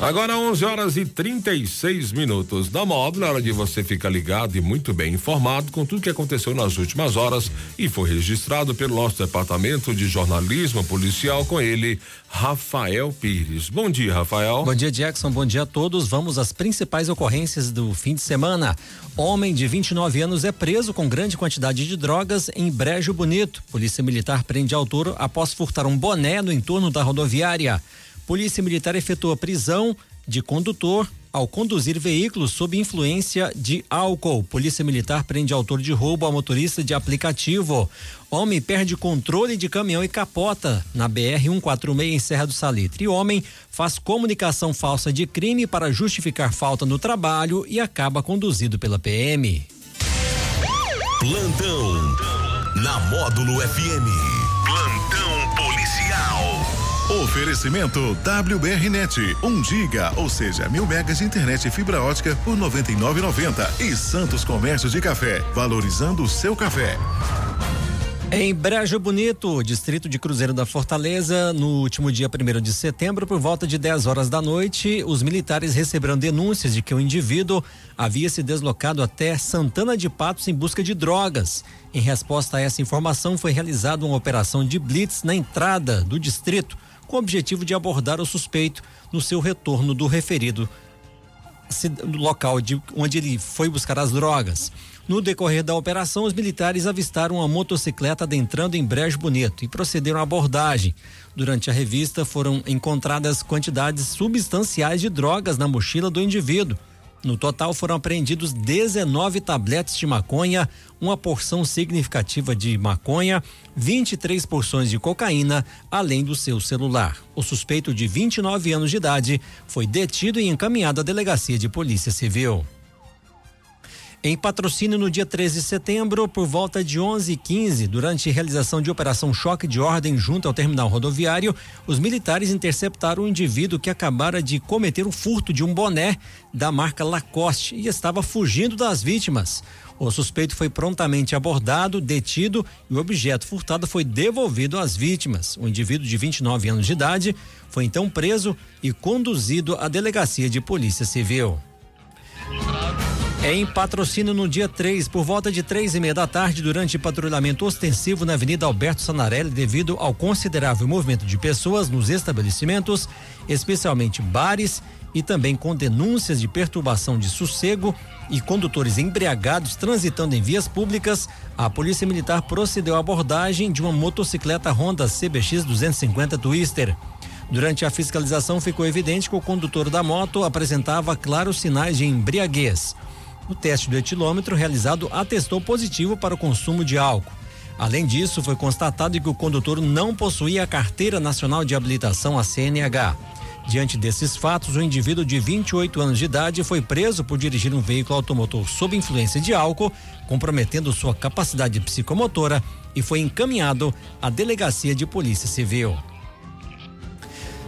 Agora 11 horas e 36 minutos. Da módulo, é hora de você ficar ligado e muito bem informado com tudo que aconteceu nas últimas horas e foi registrado pelo nosso departamento de jornalismo policial com ele, Rafael Pires. Bom dia, Rafael. Bom dia, Jackson. Bom dia a todos. Vamos às principais ocorrências do fim de semana. Homem de 29 anos é preso com grande quantidade de drogas em Brejo Bonito. Polícia Militar prende autor após furtar um boné no entorno da rodoviária. Polícia Militar efetua prisão de condutor ao conduzir veículos sob influência de álcool. Polícia Militar prende autor de roubo a motorista de aplicativo. Homem perde controle de caminhão e capota na BR 146 em Serra do Salitre. E homem faz comunicação falsa de crime para justificar falta no trabalho e acaba conduzido pela PM. Plantão na Módulo FM. Oferecimento WBRnet, 1 um giga, ou seja, mil megas de internet e fibra ótica por 99,90 e Santos Comércio de Café, valorizando o seu café. Em Brejo Bonito, distrito de Cruzeiro da Fortaleza, no último dia 1 de setembro, por volta de 10 horas da noite, os militares receberam denúncias de que o indivíduo havia se deslocado até Santana de Patos em busca de drogas. Em resposta a essa informação, foi realizada uma operação de blitz na entrada do distrito com o objetivo de abordar o suspeito no seu retorno do referido local de, onde ele foi buscar as drogas. No decorrer da operação, os militares avistaram uma motocicleta adentrando em Brejo Bonito e procederam à abordagem. Durante a revista, foram encontradas quantidades substanciais de drogas na mochila do indivíduo. No total foram apreendidos 19 tabletes de maconha, uma porção significativa de maconha, 23 porções de cocaína, além do seu celular. O suspeito de 29 anos de idade foi detido e encaminhado à delegacia de Polícia Civil. Em patrocínio no dia 13 de setembro, por volta de 11:15, durante realização de operação choque de ordem junto ao terminal rodoviário, os militares interceptaram um indivíduo que acabara de cometer o furto de um boné da marca Lacoste e estava fugindo das vítimas. O suspeito foi prontamente abordado, detido e o objeto furtado foi devolvido às vítimas. O indivíduo de 29 anos de idade foi então preso e conduzido à delegacia de Polícia Civil. Em patrocínio no dia 3, por volta de três e meia da tarde, durante patrulhamento ostensivo na Avenida Alberto Sanarelli, devido ao considerável movimento de pessoas nos estabelecimentos, especialmente bares, e também com denúncias de perturbação de sossego e condutores embriagados transitando em vias públicas, a Polícia Militar procedeu à abordagem de uma motocicleta Honda CBX 250 Twister. Durante a fiscalização, ficou evidente que o condutor da moto apresentava claros sinais de embriaguez. O teste do etilômetro realizado atestou positivo para o consumo de álcool. Além disso, foi constatado que o condutor não possuía a Carteira Nacional de Habilitação, a CNH. Diante desses fatos, o indivíduo de 28 anos de idade foi preso por dirigir um veículo automotor sob influência de álcool, comprometendo sua capacidade psicomotora, e foi encaminhado à Delegacia de Polícia Civil.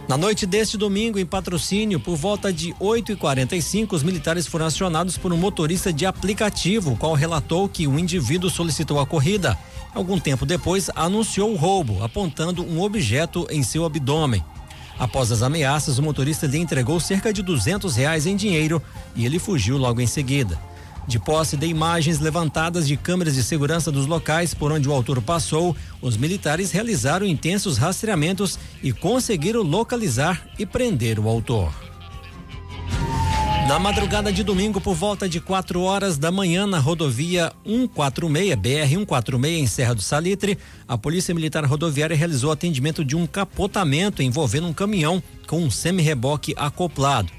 Na noite deste domingo, em patrocínio, por volta de 8h45, os militares foram acionados por um motorista de aplicativo, qual relatou que o indivíduo solicitou a corrida. Algum tempo depois, anunciou o roubo, apontando um objeto em seu abdômen. Após as ameaças, o motorista lhe entregou cerca de 200 reais em dinheiro e ele fugiu logo em seguida. De posse de imagens levantadas de câmeras de segurança dos locais por onde o autor passou, os militares realizaram intensos rastreamentos e conseguiram localizar e prender o autor. Na madrugada de domingo, por volta de 4 horas da manhã, na rodovia 146, BR-146, em Serra do Salitre, a Polícia Militar Rodoviária realizou atendimento de um capotamento envolvendo um caminhão com um semi-reboque acoplado.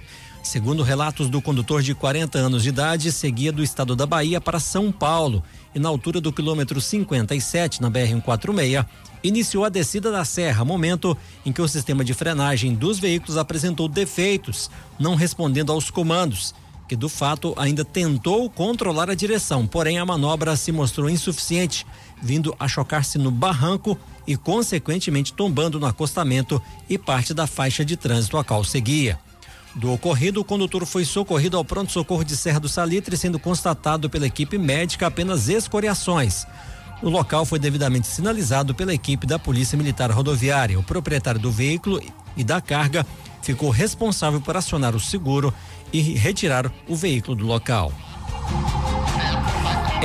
Segundo relatos do condutor de 40 anos de idade, seguia do estado da Bahia para São Paulo e na altura do quilômetro 57 na BR 146 iniciou a descida da serra, momento em que o sistema de frenagem dos veículos apresentou defeitos, não respondendo aos comandos, que do fato ainda tentou controlar a direção, porém a manobra se mostrou insuficiente, vindo a chocar-se no barranco e consequentemente tombando no acostamento e parte da faixa de trânsito a qual seguia. Do ocorrido, o condutor foi socorrido ao pronto-socorro de Serra do Salitre, sendo constatado pela equipe médica apenas escoriações. O local foi devidamente sinalizado pela equipe da Polícia Militar Rodoviária. O proprietário do veículo e da carga ficou responsável por acionar o seguro e retirar o veículo do local.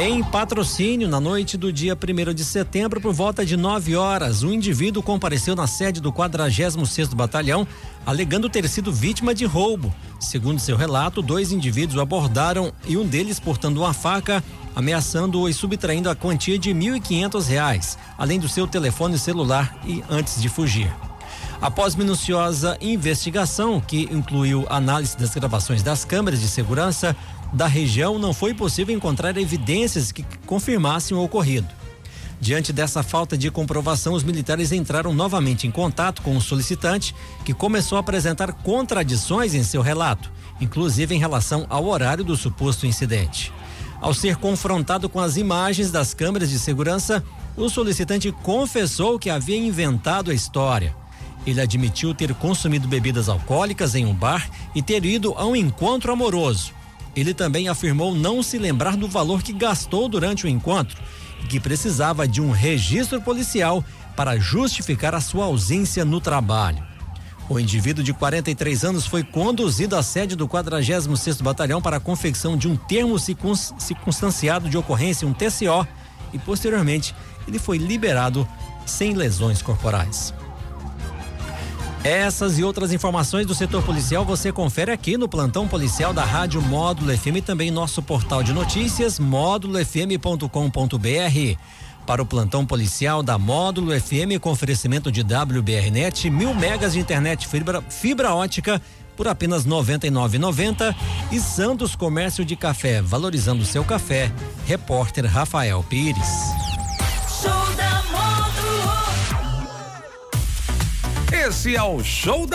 Em patrocínio, na noite do dia 1 de setembro, por volta de 9 horas, um indivíduo compareceu na sede do 46 Batalhão, alegando ter sido vítima de roubo. Segundo seu relato, dois indivíduos o abordaram e um deles portando uma faca, ameaçando-o e subtraindo a quantia de R$ 1.500, além do seu telefone celular e antes de fugir. Após minuciosa investigação, que incluiu análise das gravações das câmeras de segurança, da região, não foi possível encontrar evidências que confirmassem o ocorrido. Diante dessa falta de comprovação, os militares entraram novamente em contato com o solicitante, que começou a apresentar contradições em seu relato, inclusive em relação ao horário do suposto incidente. Ao ser confrontado com as imagens das câmeras de segurança, o solicitante confessou que havia inventado a história. Ele admitiu ter consumido bebidas alcoólicas em um bar e ter ido a um encontro amoroso. Ele também afirmou não se lembrar do valor que gastou durante o encontro e que precisava de um registro policial para justificar a sua ausência no trabalho. O indivíduo de 43 anos foi conduzido à sede do 46º Batalhão para a confecção de um termo circunstanciado de ocorrência, um TCO, e posteriormente ele foi liberado sem lesões corporais. Essas e outras informações do setor policial você confere aqui no plantão policial da Rádio Módulo FM e também nosso portal de notícias módulofm.com.br. Para o plantão policial da Módulo FM com oferecimento de WBRnet, mil megas de internet fibra, fibra ótica por apenas R$ 99,90 e Santos Comércio de Café, valorizando seu café. Repórter Rafael Pires. Esse é show da